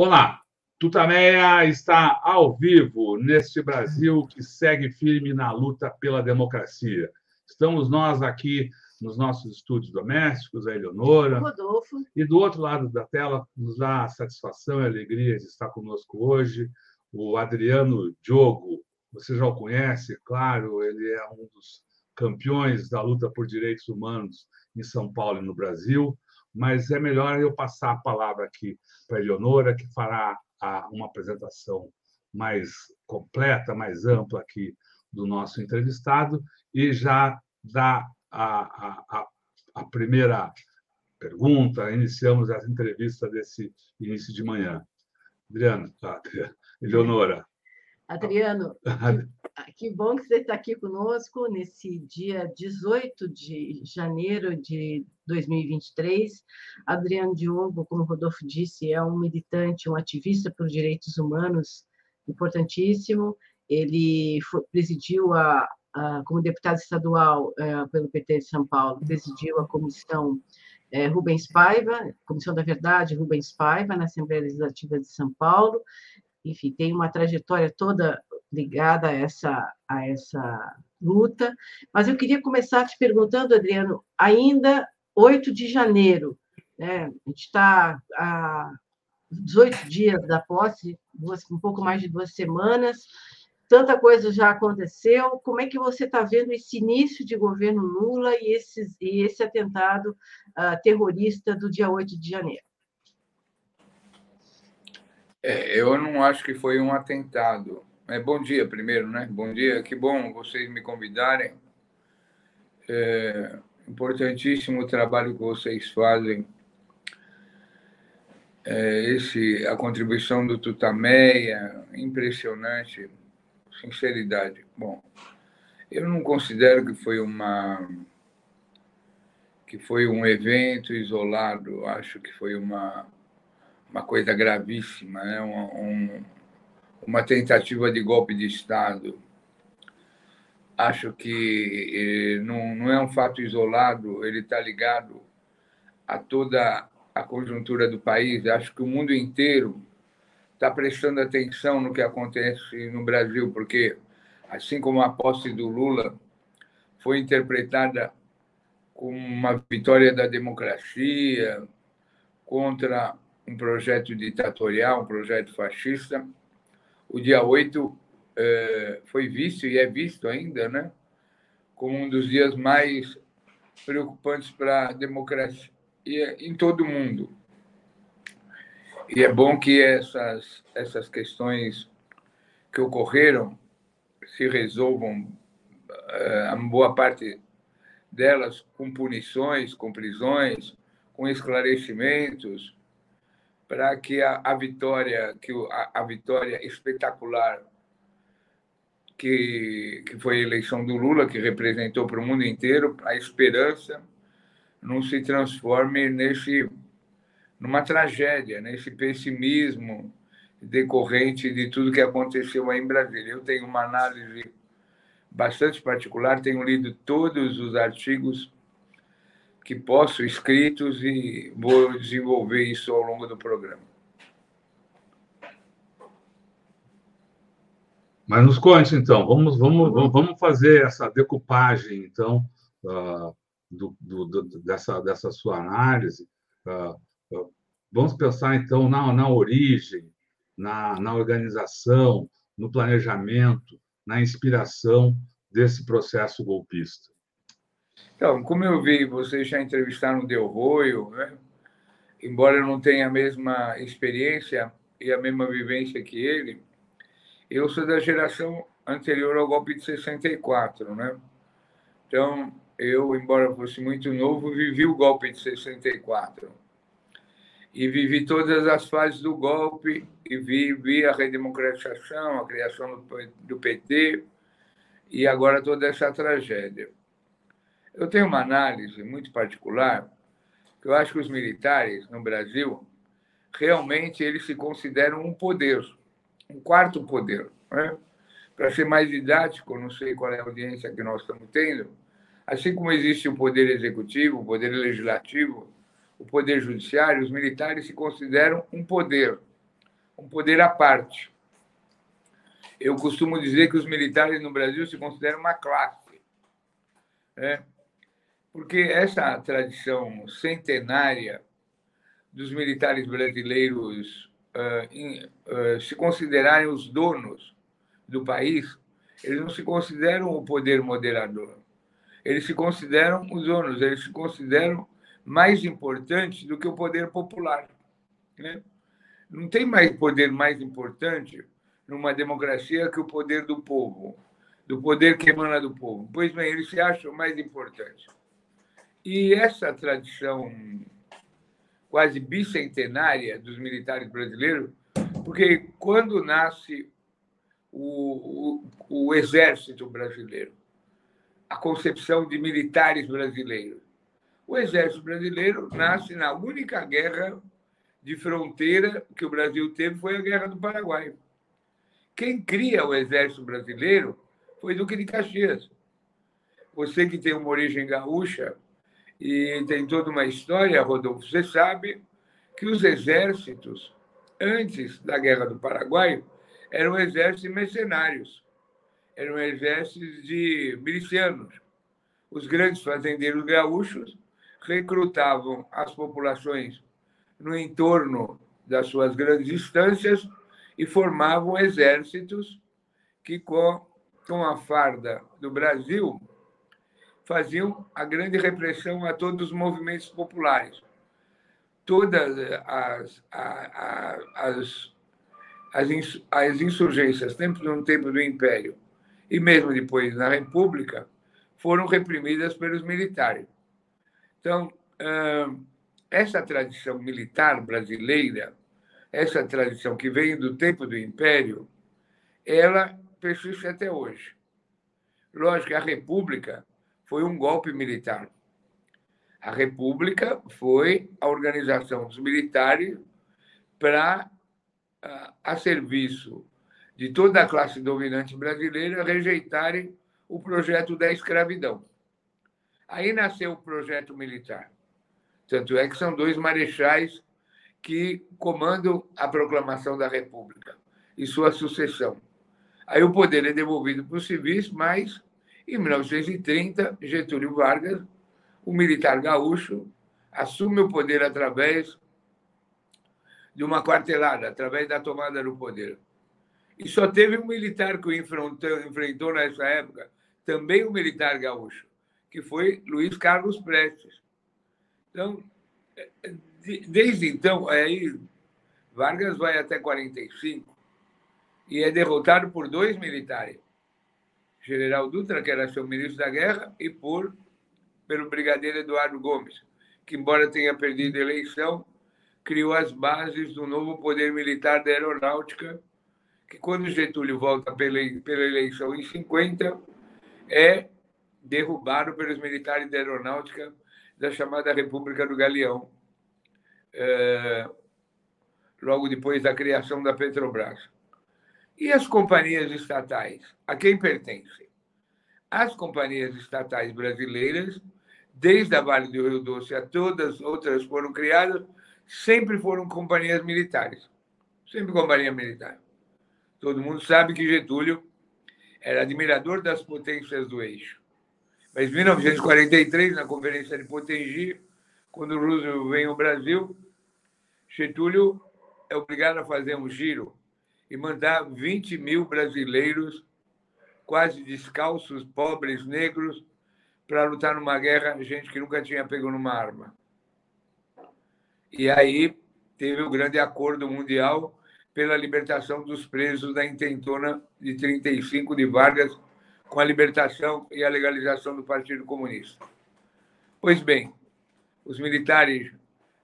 Olá, Tutameia está ao vivo neste Brasil que segue firme na luta pela democracia. Estamos nós aqui nos nossos estúdios domésticos, a Eleonora. Rodolfo. E do outro lado da tela, nos dá satisfação e alegria de estar conosco hoje o Adriano Diogo. Você já o conhece, claro, ele é um dos campeões da luta por direitos humanos em São Paulo e no Brasil mas é melhor eu passar a palavra aqui para a Eleonora, que fará uma apresentação mais completa, mais ampla aqui do nosso entrevistado, e já dá a, a, a primeira pergunta, iniciamos essa entrevista desse início de manhã. Adriano, tá, Eleonora. Adriano, que, que, bom que você está aqui conosco nesse dia 18 de janeiro de 2023. Adriano Diogo, como o Rodolfo disse, é um militante, um ativista por direitos humanos importantíssimo. Ele foi, presidiu a, a, como deputado estadual é, pelo PT de São Paulo, presidiu a comissão é, Rubens Paiva, Comissão da Verdade Rubens Paiva, na Assembleia Legislativa de São Paulo, enfim, tem uma trajetória toda ligada a essa, a essa luta. Mas eu queria começar te perguntando, Adriano, ainda 8 de janeiro, né? a gente está a 18 dias da posse, um pouco mais de duas semanas, tanta coisa já aconteceu. Como é que você está vendo esse início de governo Lula e, esses, e esse atentado uh, terrorista do dia 8 de janeiro? É, eu não acho que foi um atentado. É, bom dia, primeiro, né? Bom dia, que bom vocês me convidarem. É importantíssimo o trabalho que vocês fazem. É, esse, a contribuição do Tutameia, impressionante, sinceridade. Bom, eu não considero que foi uma que foi um evento isolado, acho que foi uma uma coisa gravíssima, né? Um, uma tentativa de golpe de Estado. Acho que eh, não, não é um fato isolado, ele está ligado a toda a conjuntura do país. Acho que o mundo inteiro está prestando atenção no que acontece no Brasil, porque, assim como a posse do Lula foi interpretada como uma vitória da democracia contra um projeto ditatorial, um projeto fascista. O dia 8 eh, foi visto e é visto ainda, né, como um dos dias mais preocupantes para a democracia em todo o mundo. E é bom que essas, essas questões que ocorreram se resolvam, eh, a boa parte delas, com punições, com prisões, com esclarecimentos, para que a, a, vitória, que a, a, vitória espetacular que, que foi a eleição do Lula, que representou para o mundo inteiro a esperança, não se transforme nesse numa tragédia, nesse pessimismo decorrente de tudo que aconteceu aí em Brasília. Eu tenho uma análise bastante particular, tenho lido todos os artigos que posso, escritos, e vou desenvolver isso ao longo do programa. Mas nos conte, então, vamos, vamos, vamos fazer essa decupagem, então, uh, do, do, do, dessa, dessa sua análise. Uh, uh, vamos pensar, então, na, na origem, na, na organização, no planejamento, na inspiração desse processo golpista. Então, como eu vi, vocês já entrevistaram o Del Roio, né? embora eu não tenha a mesma experiência e a mesma vivência que ele, eu sou da geração anterior ao golpe de 64, né? Então, eu, embora fosse muito novo, vivi o golpe de 64. E vivi todas as fases do golpe, e vi, vi a redemocratização, a criação do PT, e agora toda essa tragédia. Eu tenho uma análise muito particular, que eu acho que os militares no Brasil realmente eles se consideram um poder, um quarto poder. Né? Para ser mais didático, não sei qual é a audiência que nós estamos tendo, assim como existe o poder executivo, o poder legislativo, o poder judiciário, os militares se consideram um poder. um poder à parte. Eu costumo dizer que os militares no Brasil se consideram uma classe. Né? Porque essa tradição centenária dos militares brasileiros uh, in, uh, se considerarem os donos do país, eles não se consideram o poder moderador. Eles se consideram os donos, eles se consideram mais importantes do que o poder popular. Né? Não tem mais poder mais importante numa democracia que o poder do povo, do poder que emana do povo. Pois bem, eles se acham mais importantes. E essa tradição quase bicentenária dos militares brasileiros, porque quando nasce o, o, o exército brasileiro, a concepção de militares brasileiros, o exército brasileiro nasce na única guerra de fronteira que o Brasil teve foi a Guerra do Paraguai. Quem cria o exército brasileiro foi Duque de Caxias. Você que tem uma origem gaúcha e tem toda uma história, Rodolfo, você sabe que os exércitos, antes da Guerra do Paraguai, eram exércitos mercenários, eram exércitos de milicianos. Os grandes fazendeiros gaúchos recrutavam as populações no entorno das suas grandes instâncias e formavam exércitos que, com, com a farda do Brasil, faziam a grande repressão a todos os movimentos populares. Todas as, as, as, as insurgências, tanto no tempo do Império e mesmo depois na República, foram reprimidas pelos militares. Então, essa tradição militar brasileira, essa tradição que vem do tempo do Império, ela persiste até hoje. Lógico que a República foi um golpe militar. A República foi a organização dos militares para, a serviço de toda a classe dominante brasileira, rejeitarem o projeto da escravidão. Aí nasceu o projeto militar. Tanto é que são dois marechais que comandam a proclamação da República e sua sucessão. Aí o poder é devolvido para os civis, mas em 1930, Getúlio Vargas, o militar gaúcho, assume o poder através de uma quartelada, através da tomada do poder. E só teve um militar que o enfrentou, enfrentou nessa época, também um militar gaúcho, que foi Luiz Carlos Prestes. Então, desde então, aí Vargas vai até 45 e é derrotado por dois militares. General Dutra, que era seu ministro da Guerra, e por pelo brigadeiro Eduardo Gomes, que embora tenha perdido a eleição, criou as bases do novo poder militar da aeronáutica, que quando Getúlio volta pela, pela eleição em 50, é derrubado pelos militares da aeronáutica da chamada República do Galeão, é, logo depois da criação da Petrobras. E as companhias estatais? A quem pertencem? As companhias estatais brasileiras, desde a Vale do Rio Doce a todas outras foram criadas, sempre foram companhias militares. Sempre companhia militar. Todo mundo sabe que Getúlio era admirador das potências do eixo. Mas em 1943, na Conferência de Potengi, quando Roosevelt vem ao Brasil, Getúlio é obrigado a fazer um giro e mandar 20 mil brasileiros, quase descalços, pobres, negros, para lutar numa guerra, gente que nunca tinha pego numa arma. E aí teve o grande acordo mundial pela libertação dos presos da intentona de 35 de Vargas com a libertação e a legalização do Partido Comunista. Pois bem, os militares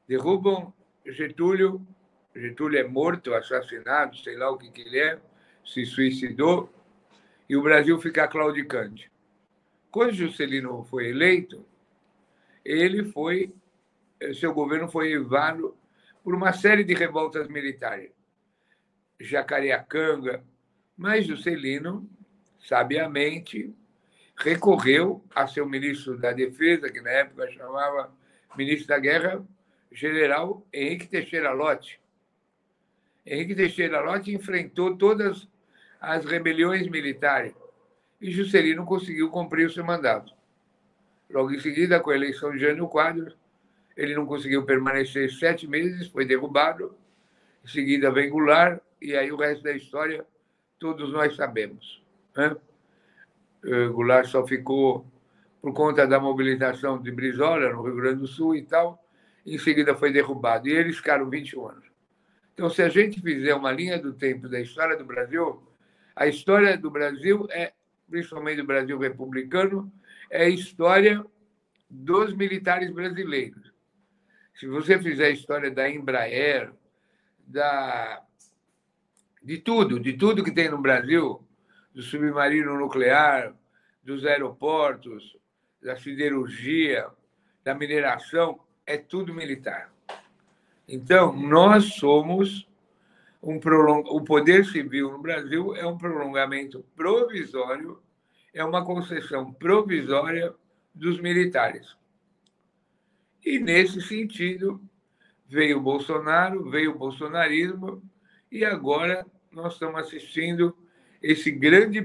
derrubam Getúlio, Getúlio é morto, assassinado, sei lá o que, que ele é, se suicidou, e o Brasil fica claudicante. Quando Juscelino foi eleito, ele foi, seu governo foi levado por uma série de revoltas militares. Jacareacanga, mas Juscelino sabiamente, recorreu a seu ministro da Defesa, que na época chamava ministro da Guerra, general Henrique Teixeira Lott. Henrique Teixeira Lott enfrentou todas as rebeliões militares e Juscelino conseguiu cumprir o seu mandato. Logo em seguida, com a eleição de Jânio Quadros, ele não conseguiu permanecer sete meses, foi derrubado. Em seguida, vem Goulart, e aí o resto da história todos nós sabemos. Né? Eh, Goulart só ficou por conta da mobilização de Brizola, no Rio Grande do Sul e tal. Em seguida, foi derrubado. E eles ficaram 21 anos. Então, se a gente fizer uma linha do tempo da história do Brasil, a história do Brasil é, principalmente do Brasil republicano, é a história dos militares brasileiros. Se você fizer a história da Embraer, da, de tudo, de tudo que tem no Brasil, do submarino nuclear, dos aeroportos, da siderurgia, da mineração, é tudo militar. Então, nós somos um prolong... o poder civil no Brasil é um prolongamento provisório, é uma concessão provisória dos militares. E, nesse sentido, veio o Bolsonaro, veio o bolsonarismo, e agora nós estamos assistindo esse grande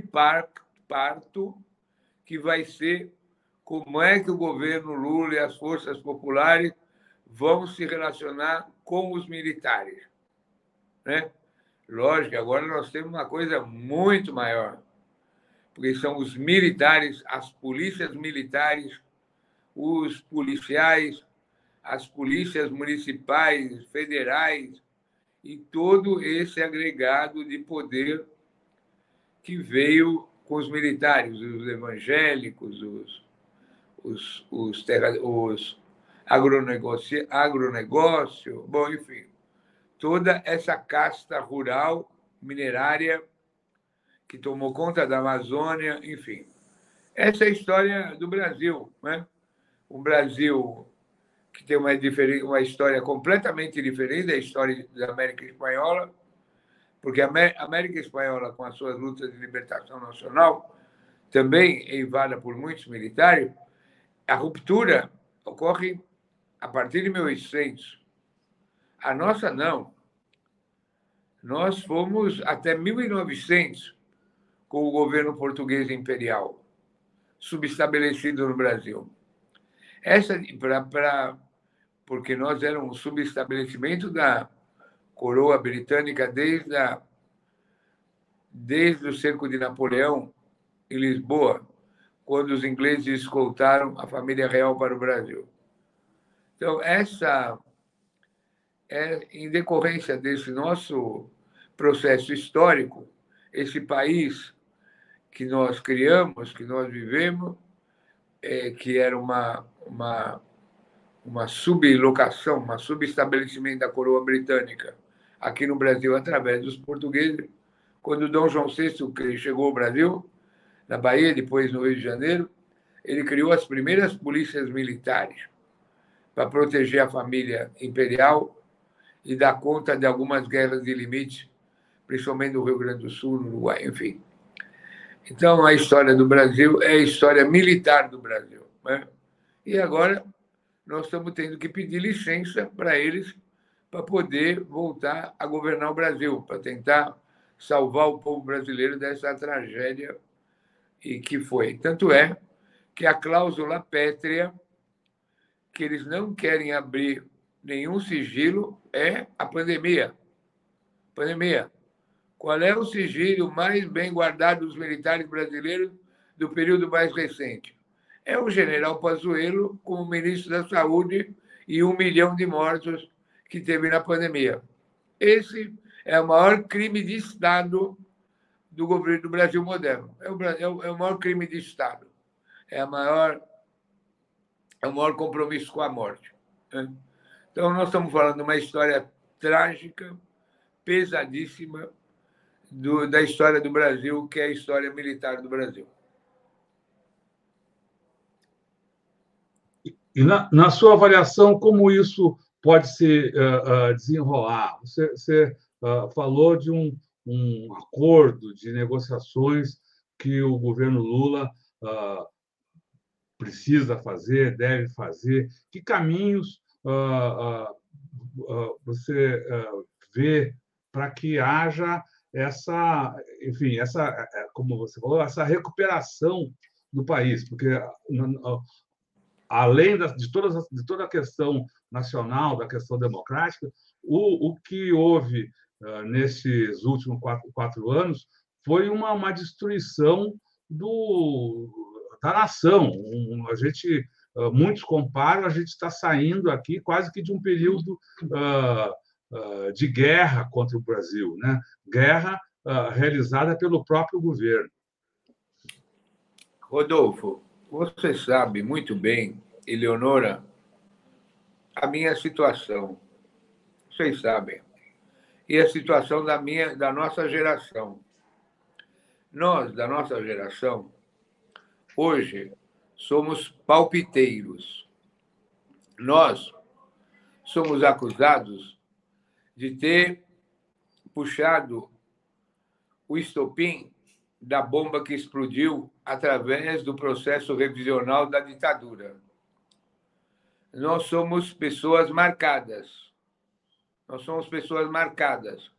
parto que vai ser como é que o governo Lula e as forças populares vão se relacionar com os militares. Né? Lógico, agora nós temos uma coisa muito maior, porque são os militares, as polícias militares, os policiais, as polícias municipais, federais e todo esse agregado de poder que veio com os militares, os evangélicos, os, os, os, terra, os agronegócio, agronegócio, bom, enfim, toda essa casta rural minerária que tomou conta da Amazônia, enfim. Essa é a história do Brasil, né? Um Brasil que tem uma, uma história completamente diferente da história da América Espanhola, porque a América Espanhola, com as suas lutas de libertação nacional, também eivada por muitos militares, a ruptura ocorre a partir de 1800. A nossa não. Nós fomos até 1900 com o governo português imperial, subestabelecido no Brasil. Essa para porque nós éramos um subestabelecimento da coroa britânica desde a, desde o cerco de Napoleão em Lisboa, quando os ingleses escoltaram a família real para o Brasil. Então, essa é em decorrência desse nosso processo histórico, esse país que nós criamos, que nós vivemos, é, que era uma, uma, uma sublocação, uma subestabelecimento da coroa britânica aqui no Brasil através dos portugueses. Quando Dom João VI chegou ao Brasil, na Bahia, depois no Rio de Janeiro, ele criou as primeiras polícias militares para proteger a família imperial e dar conta de algumas guerras de limite, principalmente no Rio Grande do Sul, no Uruguai, enfim. Então, a história do Brasil é a história militar do Brasil. Né? E agora nós estamos tendo que pedir licença para eles para poder voltar a governar o Brasil, para tentar salvar o povo brasileiro dessa tragédia e que foi. Tanto é que a cláusula pétrea que eles não querem abrir nenhum sigilo é a pandemia. Pandemia. Qual é o sigilo mais bem guardado dos militares brasileiros do período mais recente? É o general Pazuello como ministro da Saúde e um milhão de mortos que teve na pandemia. Esse é o maior crime de Estado do governo do Brasil moderno. É o, é é o maior crime de Estado. É a maior é o maior compromisso com a morte. Né? Então, nós estamos falando de uma história trágica, pesadíssima, do, da história do Brasil, que é a história militar do Brasil. E na, na sua avaliação, como isso pode se uh, uh, desenrolar? Você, você uh, falou de um, um acordo de negociações que o governo Lula precisa fazer, deve fazer? Que caminhos uh, uh, você vê para que haja essa, enfim, essa, é, como você falou, essa recuperação do país, porque além de, todas, de toda a questão nacional, da questão democrática, o, o que houve uh, nesses últimos quatro, quatro anos foi uma, uma destruição do, da nação. Um, a gente, uh, muitos comparam, a gente está saindo aqui quase que de um período uh, de guerra contra o Brasil, né? guerra realizada pelo próprio governo. Rodolfo, você sabe muito bem, Eleonora, a minha situação. Vocês sabem. E a situação da minha, da nossa geração. Nós, da nossa geração, hoje somos palpiteiros. Nós somos acusados de ter puxado o estopim da bomba que explodiu através do processo revisional da ditadura. Nós somos pessoas marcadas. Nós somos pessoas marcadas.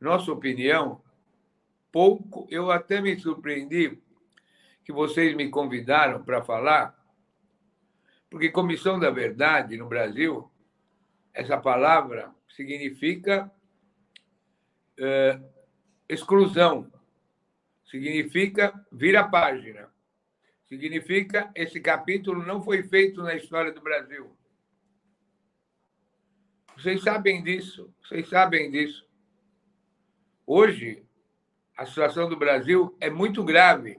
Nossa opinião, pouco, eu até me surpreendi que vocês me convidaram para falar, porque Comissão da Verdade no Brasil, essa palavra significa é, exclusão, significa vira página. Significa esse capítulo não foi feito na história do Brasil. Vocês sabem disso, vocês sabem disso. Hoje, a situação do Brasil é muito grave.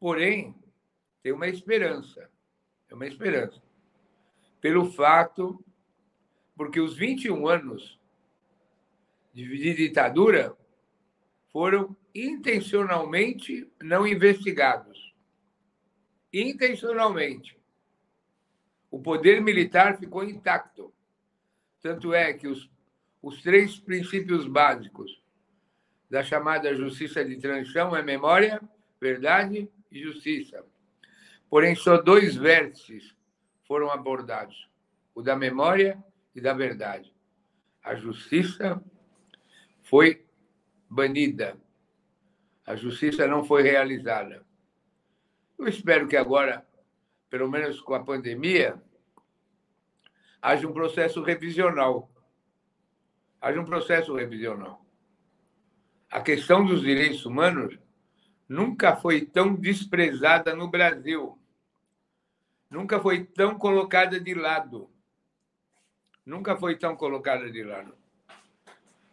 Porém, tem uma esperança. É uma esperança. Pelo fato, porque os 21 anos de ditadura foram intencionalmente não investigados. Intencionalmente. O poder militar ficou intacto. Tanto é que os, os três princípios básicos da chamada justiça de transição é memória, verdade e justiça. Porém, só dois vértices foram abordados: o da memória e da verdade. A justiça foi banida. A justiça não foi realizada. Eu espero que agora, pelo menos com a pandemia, haja um processo revisional. Haja um processo revisional. A questão dos direitos humanos nunca foi tão desprezada no Brasil. Nunca foi tão colocada de lado. Nunca foi tão colocada de lado.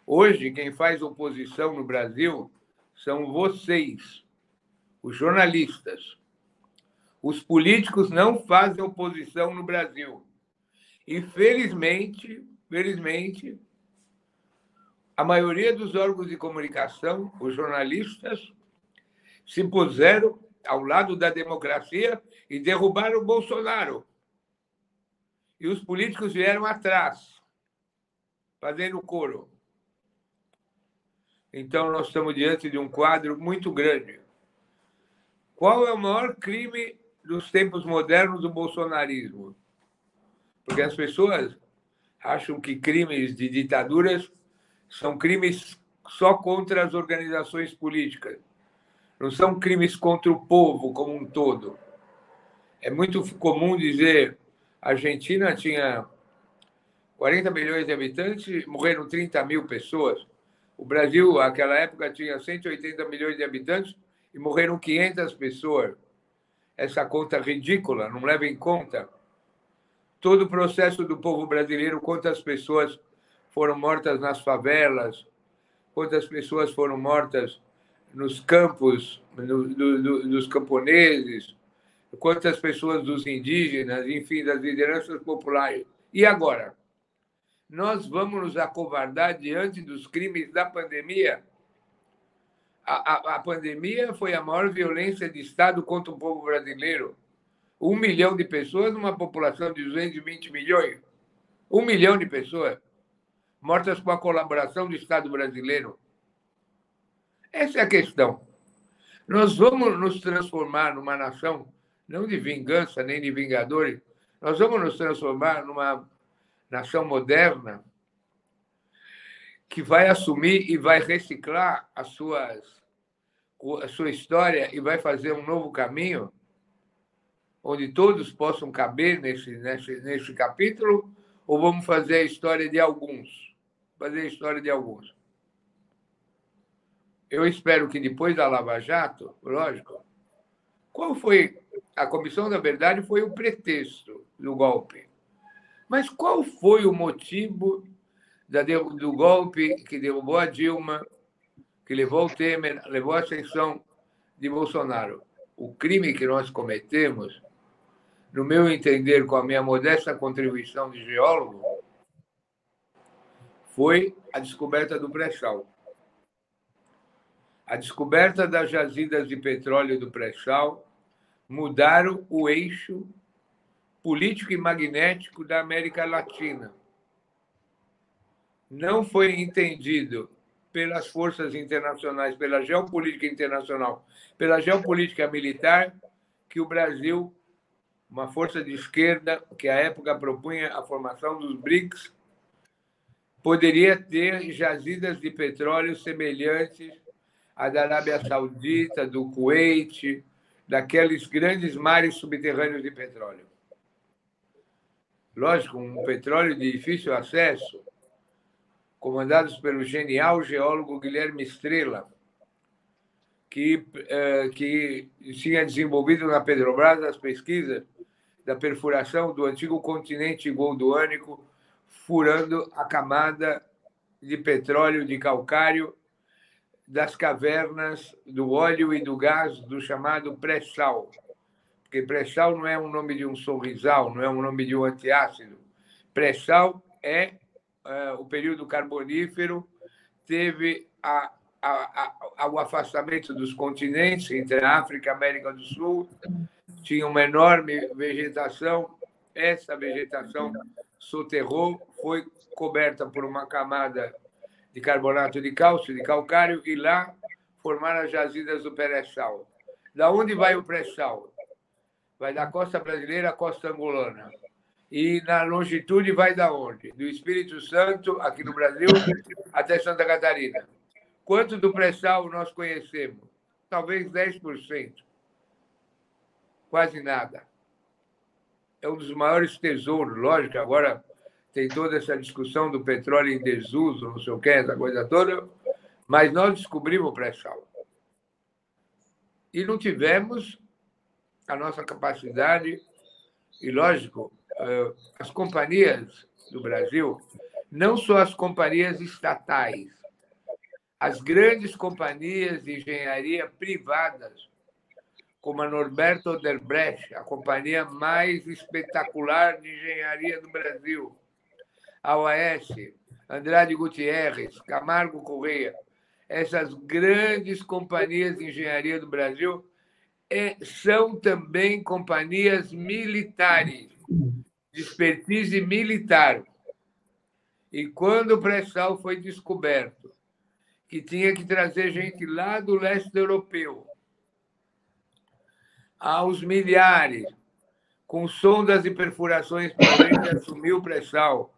Hoje, quem faz oposição no Brasil são vocês, os jornalistas. Os políticos não fazem oposição no Brasil. E, felizmente, felizmente, a maioria dos órgãos de comunicação, os jornalistas, se puseram ao lado da democracia e derrubaram o Bolsonaro. E os políticos vieram atrás, fazendo coro. Então, nós estamos diante de um quadro muito grande. Qual é o maior crime dos tempos modernos do bolsonarismo? Porque as pessoas acham que crimes de ditaduras são crimes só contra as organizações políticas. Não são crimes contra o povo como um todo. É muito comum dizer a Argentina tinha 40 milhões de habitantes, morreram 30 mil pessoas. O Brasil, naquela época, tinha 180 milhões de habitantes e morreram 500 pessoas. Essa conta ridícula, não leva em conta todo o processo do povo brasileiro, quantas pessoas foram mortas nas favelas, quantas pessoas foram mortas nos campos, no, camponeses, quantas pessoas dos indígenas, enfim, das lideranças populares. E agora? nós vamos nos acovardar diante dos crimes da pandemia? A, a, a, pandemia foi a maior violência de Estado contra o povo brasileiro. Um milhão de pessoas numa população de 220 milhões. Um milhão de pessoas mortas com a colaboração do Estado brasileiro. Essa é a questão. Nós vamos nos transformar numa nação, não de vingança nem de vingadores, nós vamos nos transformar numa nação moderna, que vai assumir e vai reciclar as suas, a sua história e vai fazer um novo caminho, onde todos possam caber nesse, nesse, nesse capítulo, ou vamos fazer a história de alguns? Fazer a história de alguns. Eu espero que depois da Lava Jato, lógico, qual foi. A Comissão da Verdade foi o pretexto do golpe. Mas qual foi o motivo do golpe que derrubou a Dilma, que levou o Temer, levou a ascensão de Bolsonaro? O crime que nós cometemos, no meu entender, com a minha modesta contribuição de geólogo, foi a descoberta do pré-sal. A descoberta das jazidas de petróleo do pré-sal mudaram o eixo político e magnético da América Latina. Não foi entendido pelas forças internacionais, pela geopolítica internacional, pela geopolítica militar, que o Brasil, uma força de esquerda que à época propunha a formação dos BRICS, poderia ter jazidas de petróleo semelhantes à da Arábia Saudita, do Kuwait, daqueles grandes mares subterrâneos de petróleo. Lógico, um petróleo de difícil acesso, comandados pelo genial geólogo Guilherme Estrela, que, eh, que tinha desenvolvido na Petrobras as pesquisas da perfuração do antigo continente goldoânico, furando a camada de petróleo de calcário das cavernas do óleo e do gás do chamado pré-sal. Porque pré-sal não é um nome de um sorrisal, não é um nome de um antiácido. Pré-sal é, é, o período carbonífero, teve a, a, a, o afastamento dos continentes entre a África e a América do Sul, tinha uma enorme vegetação, essa vegetação soterrou, foi coberta por uma camada de carbonato de cálcio, de calcário, e lá formaram as jazidas do pré-sal. Da onde vai o pré-sal? vai da costa brasileira à costa angolana. E na longitude vai da onde? Do Espírito Santo, aqui no Brasil, até Santa Catarina. Quanto do pré-sal nós conhecemos? Talvez 10%. Quase nada. É um dos maiores tesouros, lógico, agora tem toda essa discussão do petróleo em desuso, não sei o que, essa coisa toda, mas nós descobrimos o pré-sal. E não tivemos a nossa capacidade e, lógico, eh, as companhias do Brasil, não só as companhias estatais, as grandes companhias de engenharia privadas, como a Norberto Oderbrecht, a companhia mais espetacular de engenharia do Brasil, a OAS, Andrade Gutierrez, Camargo Correia, essas grandes companhias de engenharia do Brasil é, são também companhias militares, de expertise militar. E quando o pré-sal foi descoberto, que tinha que trazer gente lá do leste europeu, aos milhares, com sondas e perfurações para assumir o pré-sal,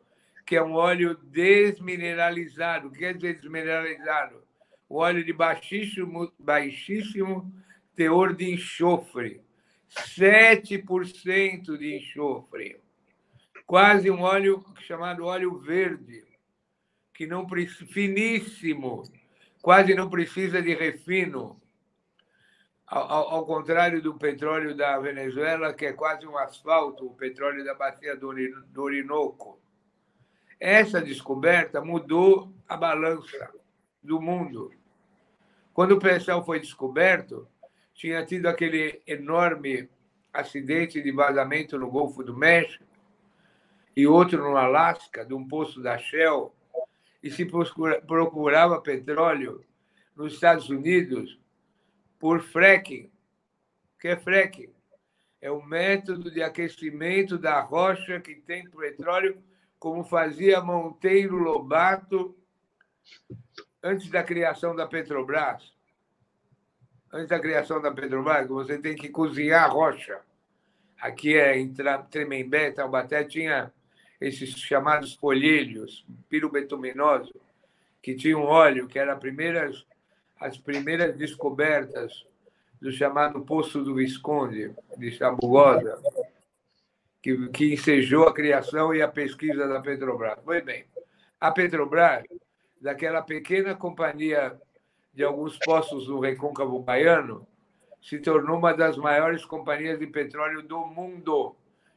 que é um óleo desmineralizado. O que dizer desmineralizado? Um óleo de baixíssimo, baixíssimo teor de enxofre, 7% de enxofre. Quase um óleo chamado óleo verde, que não finíssimo, quase não precisa de refino. Ao, ao, contrário do petróleo da Venezuela, que é quase um asfalto, o petróleo da bacia do Orinoco. Essa descoberta mudou a balança do mundo. Quando o pré-sal foi descoberto, tinha tido aquele enorme acidente de vazamento no Golfo do México e outro no Alasca, de um poço da Shell, e se procurava petróleo nos Estados Unidos por fracking. O que é fracking? É o método de aquecimento da rocha que tem petróleo, como fazia Monteiro Lobato antes da criação da Petrobras antes da criação da Petrobras, você tem que cozinhar a rocha. Aqui é, em Tremembé, Taubaté, tinha esses chamados folhelhos, pirubetuminosos, que tinha um óleo que era primeiras, as primeiras descobertas do chamado Poço do Visconde, de Chabugosa, que, que ensejou a criação e a pesquisa da Petrobras. Pois bem, a Petrobras, daquela pequena companhia de alguns poços do recôncavo baiano, se tornou uma das maiores companhias de petróleo do mundo,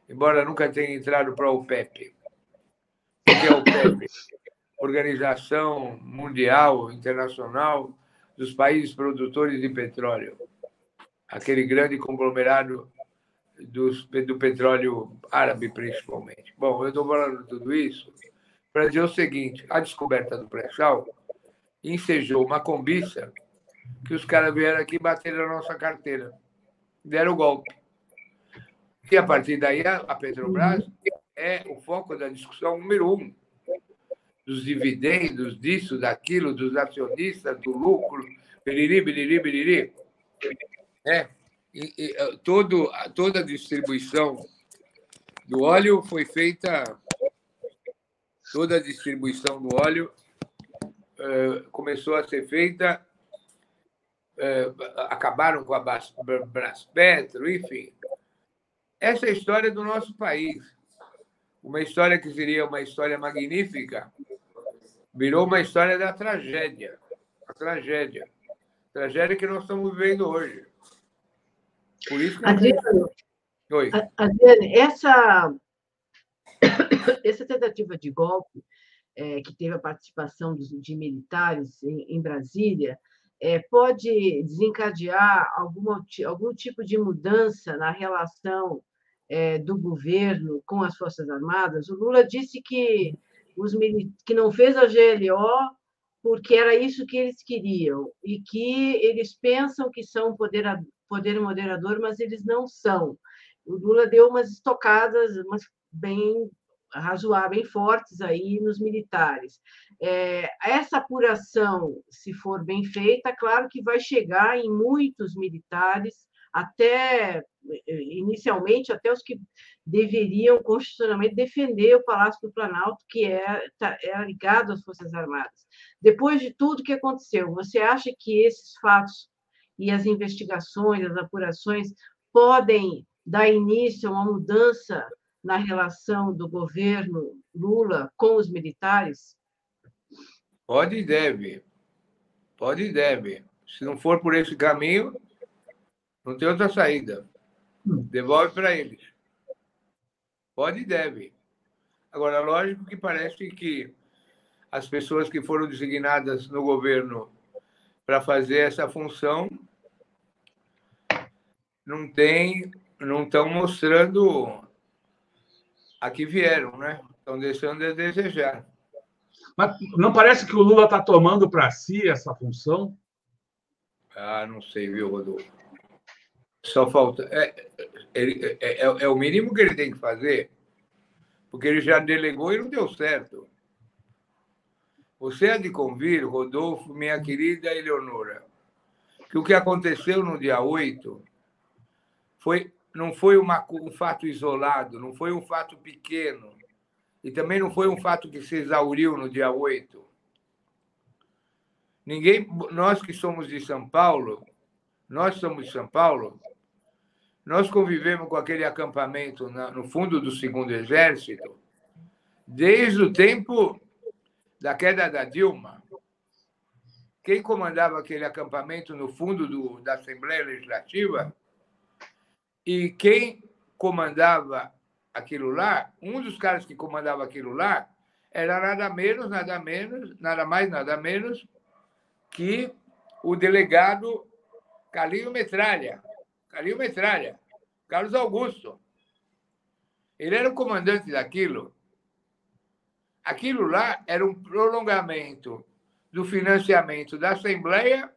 embora nunca tenha entrado para a OPEP. O que é a OPEP? Organização Mundial, Internacional dos Países Produtores de Petróleo. Aquele grande conglomerado dos, do petróleo árabe, principalmente. Bom, eu estou falando tudo isso para dizer o seguinte: a descoberta do pré-sal ensejou uma combiça que os caras vieram aqui bater na nossa carteira. Deram o golpe. E a partir daí, a Petrobras é o foco da discussão número um. Dos dividendos, disso, daquilo, dos acionistas, do lucro, biriri, biriri, biriri. É, eh, todo, toda a distribuição do óleo foi feita, toda a distribuição do óleo uh, começou a ser feita é, acabaram com a Braspetro, enfim. Essa é a história do nosso país. Uma história que seria uma história magnífica, virou uma história da tragédia. A tragédia. A tragédia que nós estamos vivendo hoje. Por isso que Adriano, Oi. Adriano essa, essa tentativa de golpe é, que teve a participação dos, de militares em, em Brasília é, pode desencadear alguma, algum tipo de mudança na relação é, do governo com as Forças Armadas? O Lula disse que, os, que não fez a GLO porque era isso que eles queriam e que eles pensam que são poder, poder moderador, mas eles não são. O Lula deu umas estocadas umas bem razoáveis, fortes aí nos militares. É, essa apuração, se for bem feita, claro que vai chegar em muitos militares, até inicialmente até os que deveriam constitucionalmente defender o Palácio do Planalto, que é, tá, é ligado às Forças Armadas. Depois de tudo que aconteceu, você acha que esses fatos e as investigações, as apurações podem dar início a uma mudança na relação do governo Lula com os militares? Pode e deve. Pode e deve. Se não for por esse caminho, não tem outra saída. Devolve para eles. Pode e deve. Agora, lógico que parece que as pessoas que foram designadas no governo para fazer essa função não tem, não estão mostrando aqui vieram, né? Estão deixando a desejar. Mas não parece que o Lula está tomando para si essa função? Ah, não sei, viu, Rodolfo? Só falta. É, é, é, é, o mínimo que ele tem que fazer, porque ele já delegou e não deu certo. Você é de convir, Rodolfo, minha querida Eleonora, que o que aconteceu no dia 8 foi não foi uma, um fato isolado, não foi um fato pequeno. E também não foi um fato que se exauriu no dia 8. Ninguém, nós que somos de São Paulo, nós somos de São Paulo, nós convivemos com aquele acampamento na, no fundo do segundo exército desde o tempo da queda da Dilma. Quem comandava aquele acampamento no fundo do, da Assembleia Legislativa e quem comandava aquilo lá, um dos caras que comandava aquilo lá, era nada menos, nada menos, nada mais, nada menos que o delegado Calil Metralha. Calil Metralha, Carlos Augusto. Ele era o comandante daquilo. Aquilo lá era um prolongamento do financiamento da Assembleia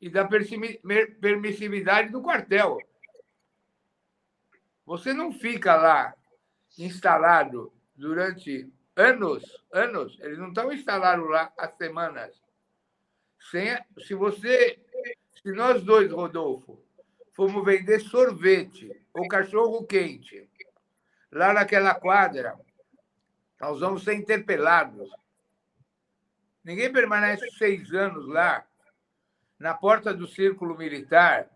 e da permissividade do quartel. Você não fica lá instalado durante anos, anos, eles não estão instalados lá há semanas. Sem, se você, se nós dois, Rodolfo, fomos vender sorvete ou cachorro quente lá naquela quadra, nós vamos ser interpelados. Ninguém permanece seis anos lá, na porta do círculo militar,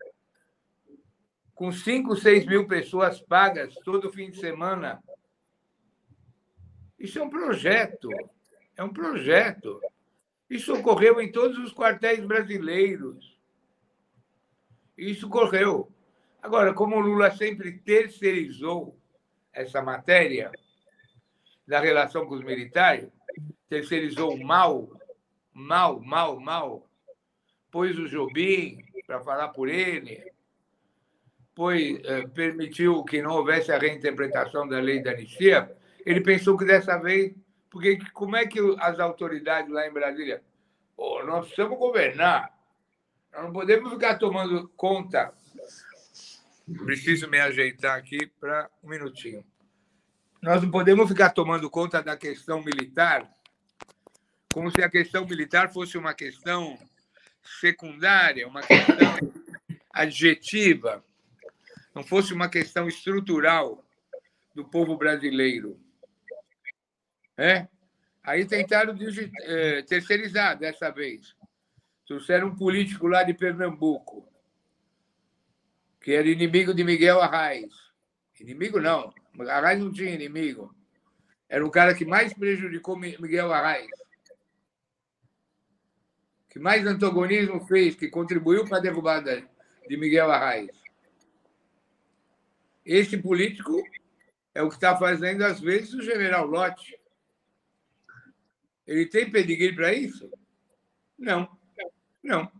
com cinco, seis mil pessoas pagas todo fim de semana. Isso é um projeto. É um projeto. Isso ocorreu em todos os quartéis brasileiros. Isso ocorreu. Agora, como o Lula sempre terceirizou essa matéria da relação com os militares, terceirizou mal, mal, mal, mal, pôs o Jobim para falar por ele, pôs, eh, permitiu que não houvesse a reinterpretação da lei da anistia, ele pensou que dessa vez, porque como é que as autoridades lá em Brasília, oh, nós precisamos governar, nós não podemos ficar tomando conta. Preciso me ajeitar aqui para um minutinho. Nós não podemos ficar tomando conta da questão militar como se a questão militar fosse uma questão secundária, uma questão adjetiva, não fosse uma questão estrutural do povo brasileiro. É? Aí tentaram é, terceirizar dessa vez. Trouxeram um político lá de Pernambuco, que era inimigo de Miguel Arraes. Inimigo não, Arraes não tinha inimigo. Era o cara que mais prejudicou Miguel Arraes que mais antagonismo fez, que contribuiu para a derrubada de Miguel Arraes. Este político é o que está fazendo, às vezes, o general Lott. Ele tem pedigree para isso? Não. Não.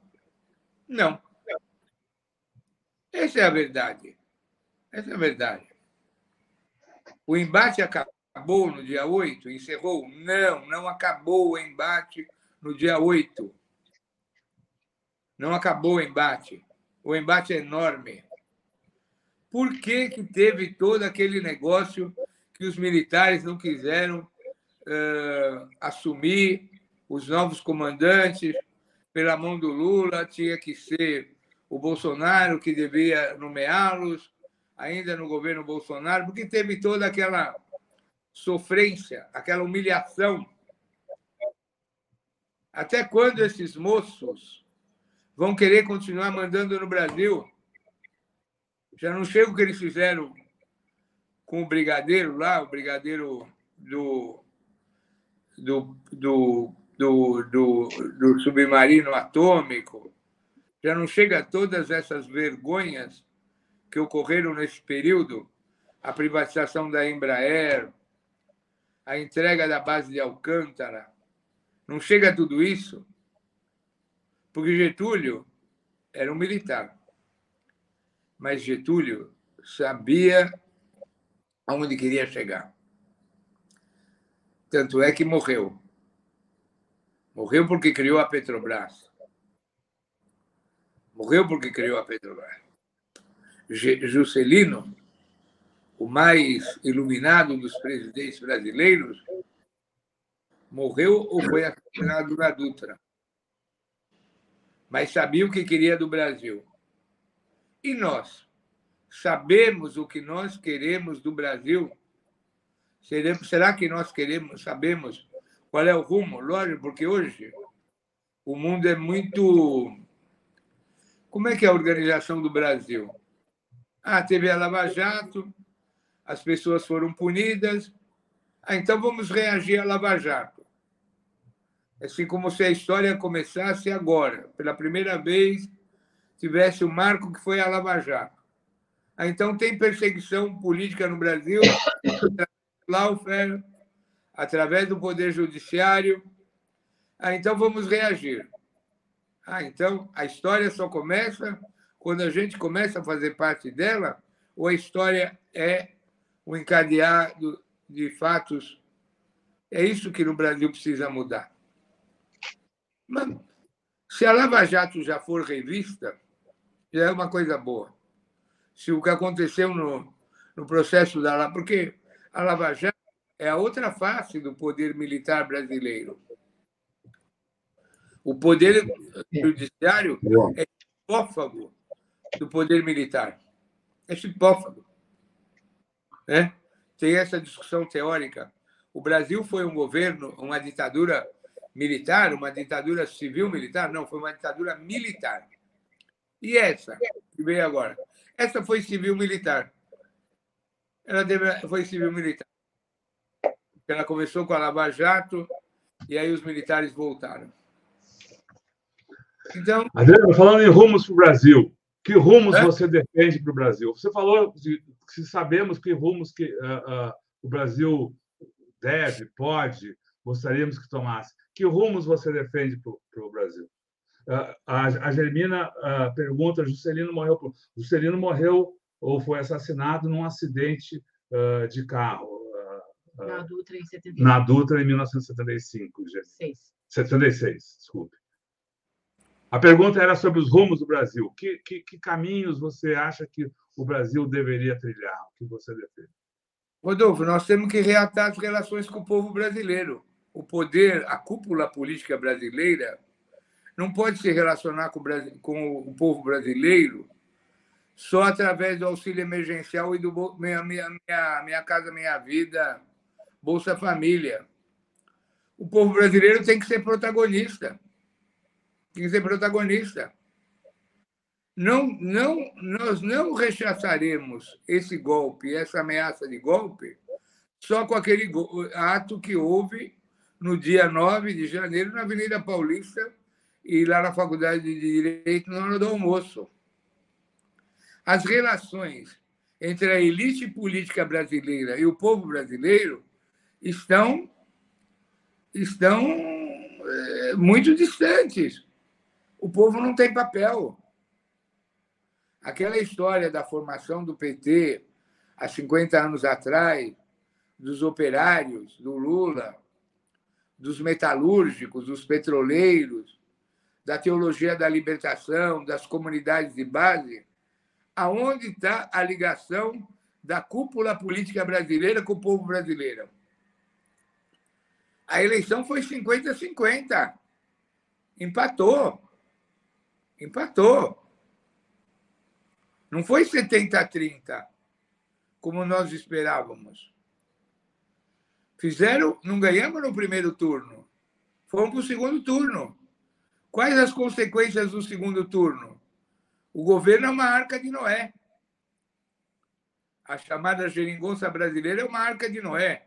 Não. Essa é a verdade. Essa é a verdade. O embate acabou no dia 8? Encerrou? Não, não acabou o embate no dia 8. Não acabou o embate. O embate é enorme. Por que, que teve todo aquele negócio que os militares não quiseram uh, assumir os novos comandantes pela mão do Lula? Tinha que ser o Bolsonaro que devia nomeá-los, ainda no governo Bolsonaro, porque teve toda aquela sofrência, aquela humilhação. Até quando esses moços vão querer continuar mandando no Brasil. Já não chega o que eles fizeram com o brigadeiro lá, o brigadeiro do, do, do, do, do, do submarino atômico. Já não chega a todas essas vergonhas que ocorreram nesse período, a privatização da Embraer, a entrega da base de Alcântara. Não chega a tudo isso? Porque Getúlio era um militar. Mas Getúlio sabia aonde queria chegar. Tanto é que morreu. Morreu porque criou a Petrobras. Morreu porque criou a Petrobras. Juscelino, o mais iluminado dos presidentes brasileiros, morreu ou foi assassinado na Dutra mas sabia o que queria do Brasil. E nós? Sabemos o que nós queremos do Brasil? Será que nós queremos, sabemos qual é o rumo? Lógico, porque hoje o mundo é muito. Como é que é a organização do Brasil? Ah, teve a Lava Jato, as pessoas foram punidas. Ah, então vamos reagir à Lava Jato assim como se a história começasse agora, pela primeira vez, tivesse o marco que foi a Lava Jato. Ah, então tem perseguição política no Brasil, lawfare, através do Poder Judiciário. Ah, então vamos reagir. Ah, então a história só começa quando a gente começa a fazer parte dela, ou a história é o encadeado de fatos? É isso que no Brasil precisa mudar. Mas, se a Lava Jato já for revista, já é uma coisa boa. Se o que aconteceu no, no processo da Lava... Porque a Lava Jato é a outra face do poder militar brasileiro. O poder judiciário é hipófago do poder militar. É hipófago. Né? Tem essa discussão teórica. O Brasil foi um governo, uma ditadura militar, uma ditadura civil-militar? Não, foi uma ditadura militar. E essa, que veio agora? Essa foi civil-militar. Ela foi civil-militar. Ela começou com a Lava Jato e aí os militares voltaram. Então. Adriano, falando em rumos para o Brasil, que rumos é? você defende para o Brasil? Você falou de, se sabemos que rumos que uh, uh, o Brasil deve, pode, gostaríamos que tomasse. Que rumos você defende para o Brasil? Uh, a, a Germina pergunta: Juscelino morreu, Juscelino morreu ou foi assassinado num acidente de carro? na Dutra em 75. Na Dutra em 1975. 76. 76, desculpe. A pergunta era sobre os rumos do Brasil. Que, que, que, caminhos você acha que o Brasil deveria trilhar? O que você defende? Rodolfo, nós temos que reatar as relações com o povo brasileiro. O poder, a cúpula política brasileira, não pode se relacionar com o, Brasil, com o povo brasileiro só através do auxílio emergencial e do minha, minha, minha, minha Casa Minha Vida, Bolsa Família. O povo brasileiro tem que ser protagonista tem que ser protagonista. Não, não, nós não rechaçaremos esse golpe, essa ameaça de golpe, só com aquele ato que houve no dia 9 de janeiro na Avenida Paulista e lá na Faculdade de Direito, na hora do almoço. As relações entre a elite política brasileira e o povo brasileiro estão, estão é, muito distantes o povo não tem papel. Aquela história da formação do PT há 50 anos atrás, dos operários, do Lula, dos metalúrgicos, dos petroleiros, da teologia da libertação, das comunidades de base, aonde está a ligação da cúpula política brasileira com o povo brasileiro? A eleição foi 50-50. Empatou. Empatou. Não foi 70 a 30, como nós esperávamos. Fizeram, não ganhamos no primeiro turno. Fomos para o segundo turno. Quais as consequências do segundo turno? O governo é uma arca de Noé. A chamada geringonça brasileira é uma arca de Noé.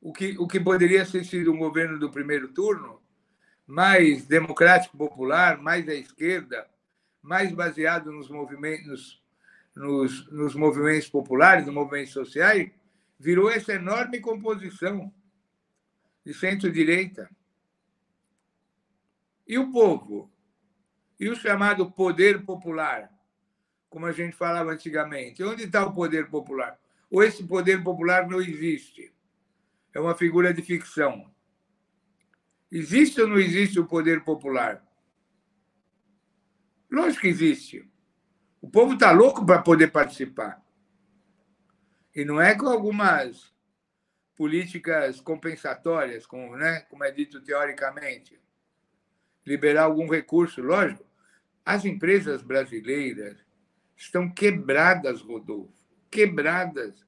O que, o que poderia ter sido um governo do primeiro turno mais democrático popular, mais à esquerda, mais baseado nos movimentos, nos, nos movimentos populares, nos movimentos sociais, virou essa enorme composição de centro-direita. E o povo? E o chamado poder popular, como a gente falava antigamente? Onde está o poder popular? Ou esse poder popular não existe? É uma figura de ficção. Existe ou não existe o poder popular? Lógico que existe. O povo está louco para poder participar. E não é com algumas políticas compensatórias, como, né, como é dito teoricamente. Liberar algum recurso, lógico. As empresas brasileiras estão quebradas, Rodolfo. Quebradas.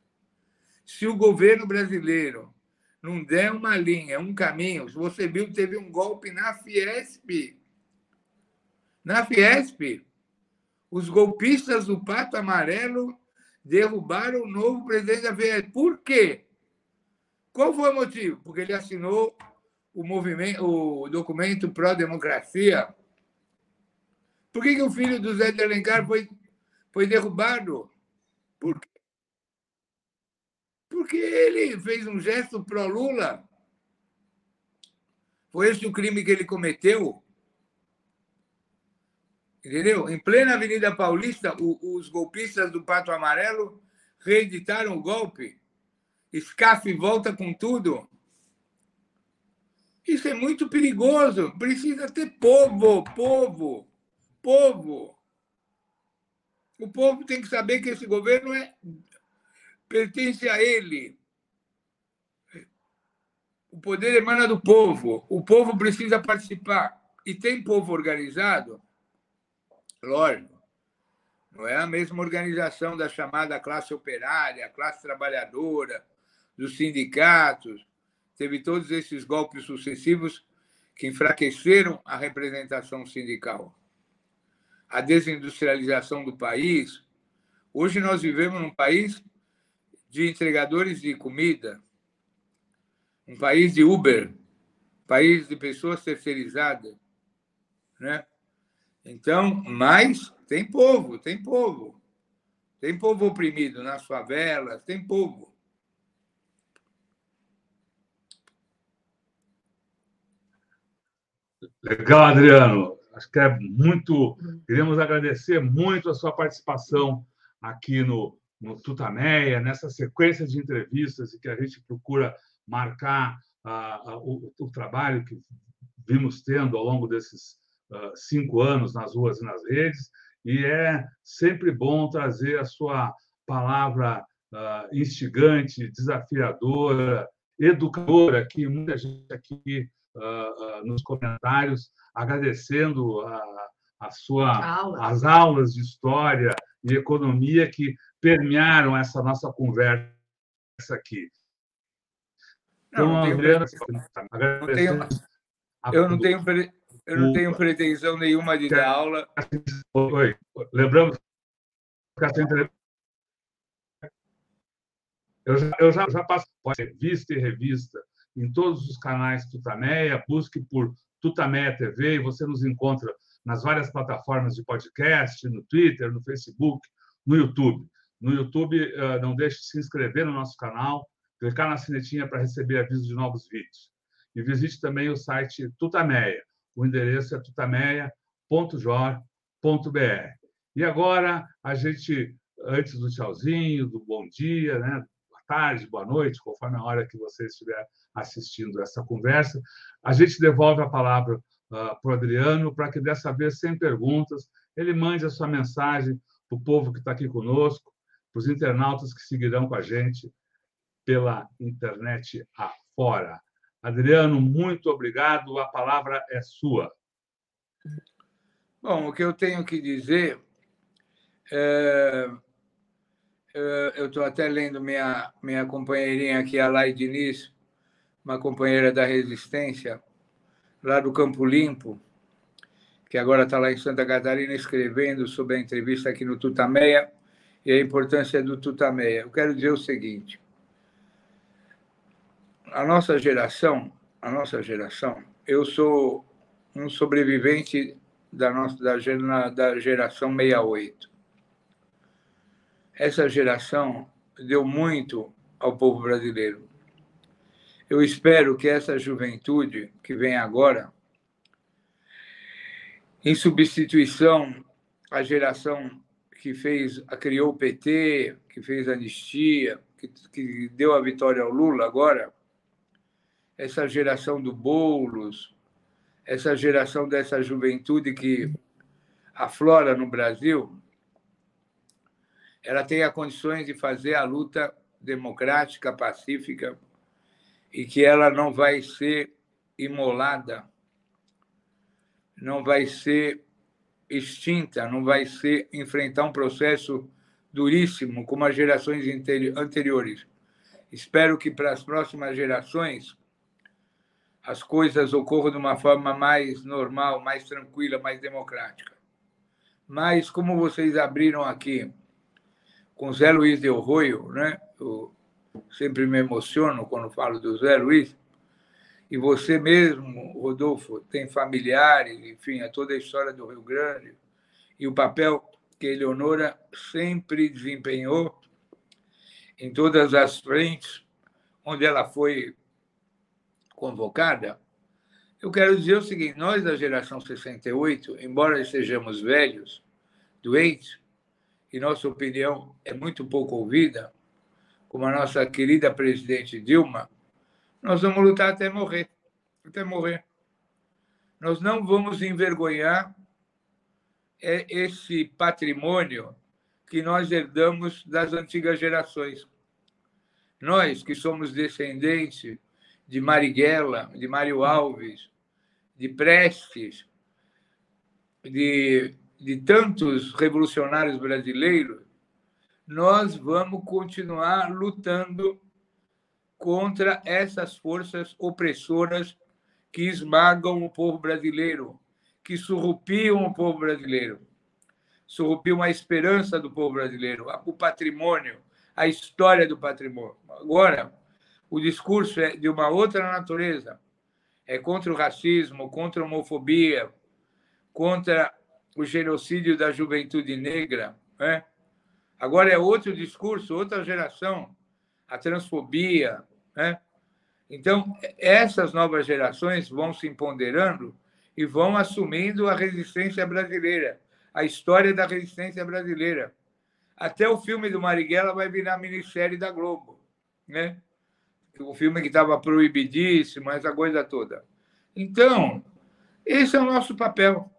Se o governo brasileiro não der uma linha, um caminho. Você viu, teve um golpe na Fiesp. Na Fiesp, os golpistas do Pato Amarelo derrubaram o novo presidente da Fiesp. Por quê? Qual foi o motivo? Porque ele assinou o, movimento, o documento pró-democracia. Por que, que o filho do Zé de Alencar foi, foi derrubado? Por quê? Porque ele fez um gesto pró-Lula. Foi esse o crime que ele cometeu. Entendeu? Em plena Avenida Paulista, os golpistas do Pato Amarelo reeditaram o golpe. Escafe volta com tudo. Isso é muito perigoso. Precisa ter povo, povo, povo. O povo tem que saber que esse governo é pertence a ele. O poder emana do povo. O povo precisa participar. E tem povo organizado? Lógico. Não é a mesma organização da chamada classe operária, classe trabalhadora, dos sindicatos. teve todos esses golpes sucessivos que enfraqueceram a representação sindical. A desindustrialização do país. Hoje nós vivemos num país de entregadores de comida, um país de Uber, país de pessoas terceirizadas, né? Então, mas tem povo, tem povo. Tem povo oprimido nas favelas, tem povo. Legal, Adriano. Acho que é muito. Queremos agradecer muito a sua participação aqui no, no Tutameia, nessa sequência de entrevistas em que a gente procura marcar uh, o, o, trabalho que vimos tendo ao longo desses uh, cinco anos nas ruas e nas redes. E é sempre bom trazer a sua palavra uh, instigante, desafiadora, educadora, que muita gente aqui uh, nos comentários, agradecendo a, a sua, Aula. as aulas de história e economia que permearam essa nossa conversa aqui. Então, não, não tenho, eu não tenho, eu não tenho pretensão nenhuma de dar aula. Oi, lembramos que essa entrevista eu já, eu já, já passo revista e revista em todos os canais Tutameia, busque por Tutameia TV e você nos encontra nas várias plataformas de podcast, no Twitter, no Facebook, no YouTube. No YouTube, eh, não deixe de se inscrever no nosso canal, clicar na sinetinha para receber avisos de novos vídeos. E visite também o site Tutameia. O endereço é tutameia.jor.br. E agora, a gente, antes do tchauzinho, do bom dia, né? boa tarde, boa noite, conforme a hora que você estiver assistindo essa conversa. A gente devolve a palavra uh, para o Adriano para que, dessa vez, sem perguntas, ele mande a sua mensagem para o povo que está aqui conosco, os internautas que seguirão com a gente pela internet afora. Adriano, muito obrigado. A palavra é sua. Bom, o que eu tenho que dizer é, é eu estou até lendo minha, minha companheirinha aqui, a Lai Diniz, uma companheira da Resistência, lá do Campo Limpo, que agora está lá em Santa Catarina escrevendo sobre a entrevista aqui no Tutameia e a importância do Tutameia. Eu quero dizer o seguinte: a nossa geração, a nossa geração, eu sou um sobrevivente da nossa da, da geração 68. Essa geração deu muito ao povo brasileiro. Eu espero que essa juventude que vem agora, em substituição à geração que fez, criou o PT, que fez a anistia, que, que deu a vitória ao Lula agora, essa geração do Boulos, essa geração dessa juventude que aflora no Brasil, ela tenha condições de fazer a luta democrática, pacífica, e que ela não vai ser imolada, não vai ser extinta, não vai ser enfrentar um processo duríssimo como as gerações anteriores. Espero que para as próximas gerações as coisas ocorram de uma forma mais normal, mais tranquila, mais democrática. Mas como vocês abriram aqui com Zé Luiz de Arroio, né? Eu sempre me emociono quando falo do Zé Luiz. E você mesmo, Rodolfo, tem familiares, enfim, a toda a história do Rio Grande e o papel que Eleonora sempre desempenhou em todas as frentes onde ela foi convocada. Eu quero dizer o seguinte: nós da geração 68, embora estejamos velhos, doentes, e nossa opinião é muito pouco ouvida, como a nossa querida presidente Dilma, nós vamos lutar até morrer. Até morrer. Nós não vamos envergonhar é, esse patrimônio que nós herdamos das antigas gerações. Nós, que somos descendentes de Marighella, de Mário Alves, de Prestes, de, de tantos revolucionários brasileiros, nós vamos continuar lutando contra essas forças opressoras que esmagam o povo brasileiro, que surrupiam o povo brasileiro, surrupiam a esperança do povo brasileiro, o patrimônio, a história do patrimônio. Agora, o discurso é de uma outra natureza. É contra o racismo, contra a homofobia, contra o genocídio da juventude negra. Né? Agora é outro discurso, outra geração, a transfobia. Né? Então, essas novas gerações vão se empoderando e vão assumindo a resistência brasileira, a história da resistência brasileira. Até o filme do Marighella vai virar minissérie da Globo. Né? o filme que estava proibidíssimo, essa coisa toda. Então, esse é o nosso papel.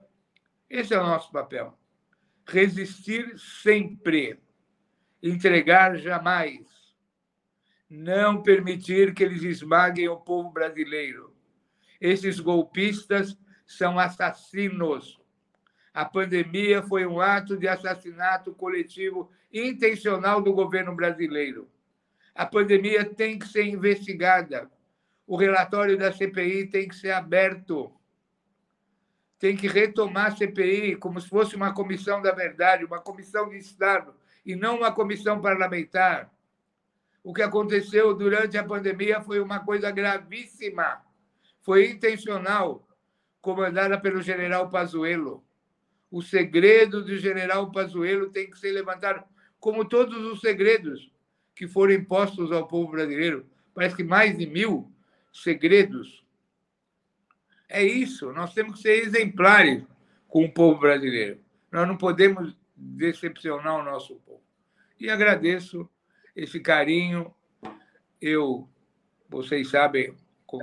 Esse é o nosso papel. Resistir sempre, entregar jamais, não permitir que eles esmaguem o povo brasileiro. Esses golpistas são assassinos. A pandemia foi um ato de assassinato coletivo intencional do governo brasileiro. A pandemia tem que ser investigada. O relatório da CPI tem que ser aberto. Tem que retomar a CPI como se fosse uma comissão da verdade, uma comissão de Estado, e não uma comissão parlamentar. O que aconteceu durante a pandemia foi uma coisa gravíssima. Foi intencional, comandada pelo general Pazuello. O segredo do general Pazuello tem que ser levantado, como todos os segredos que foram impostos ao povo brasileiro. Parece que mais de mil segredos. É isso, nós temos que ser exemplares com o povo brasileiro. Nós não podemos decepcionar o nosso povo. E agradeço esse carinho. Eu, vocês sabem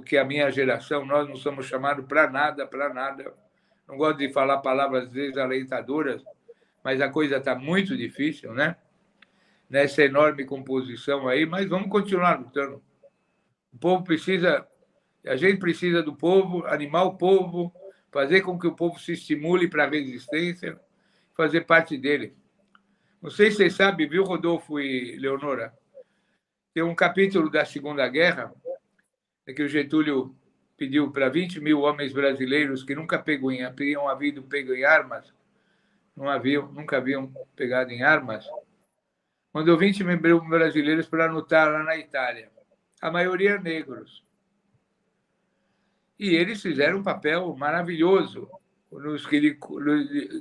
que a minha geração, nós não somos chamados para nada, para nada. Não gosto de falar palavras desalentadoras, mas a coisa está muito difícil, né? nessa enorme composição aí, mas vamos continuar lutando. O povo precisa, a gente precisa do povo, animar o povo, fazer com que o povo se estimule para a resistência, fazer parte dele. Não sei se vocês sabem, viu, Rodolfo e Leonora? Tem um capítulo da Segunda Guerra em que o Getúlio pediu para 20 mil homens brasileiros que nunca pegou em, haviam havido pego em armas, não haviam, nunca haviam pegado em armas, mandou 20 membros brasileiros para lutar lá na Itália. A maioria negros. E eles fizeram um papel maravilhoso nos que, lhe,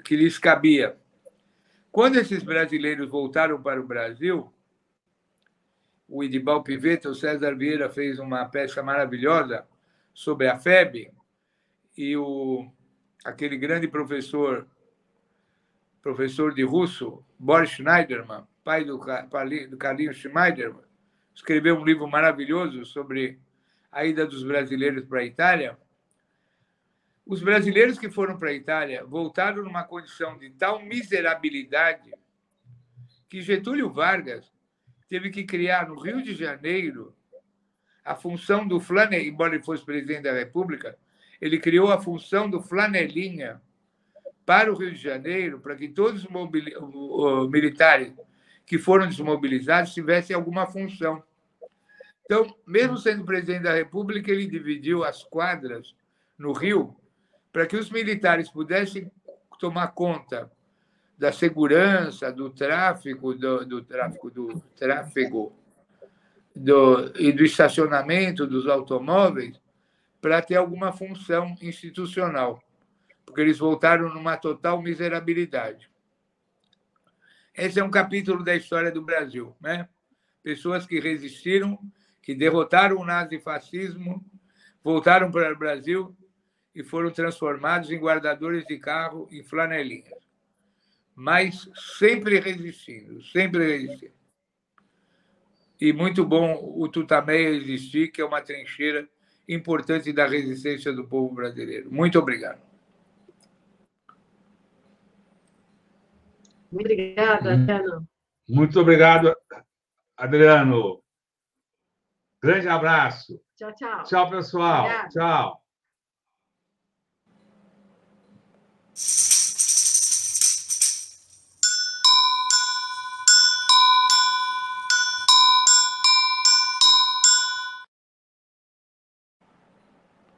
que lhes cabia. Quando esses brasileiros voltaram para o Brasil, o Idibal Piveta, o César Vieira fez uma peça maravilhosa sobre a FEB, e o, aquele grande professor, professor de russo, Boris Schneiderman, pai do, do Carlinhos Schneider, escreveu um livro maravilhoso sobre a ida dos brasileiros para a Itália. Os brasileiros que foram para a Itália voltaram numa condição de tal miserabilidade que Getúlio Vargas teve que criar no Rio de Janeiro a função do flanelinha, embora ele fosse presidente da República, ele criou a função do flanelinha para o Rio de Janeiro, para que todos os militares que foram desmobilizados tivessem alguma função. Então, mesmo sendo presidente da República, ele dividiu as quadras no Rio para que os militares pudessem tomar conta da segurança, do tráfico, do, do tráfico, do tráfego do, e do estacionamento dos automóveis para ter alguma função institucional, porque eles voltaram numa total miserabilidade. Esse é um capítulo da história do Brasil. Né? Pessoas que resistiram, que derrotaram o nazifascismo, voltaram para o Brasil e foram transformados em guardadores de carro em flanelinhas. Mas sempre resistindo, sempre resistindo. E muito bom o Tutameia existir, que é uma trincheira importante da resistência do povo brasileiro. Muito obrigado. Muito obrigada, hum. Adriano. Muito obrigado, Adriano. Grande abraço. Tchau, tchau. Tchau, pessoal. Obrigada. Tchau. you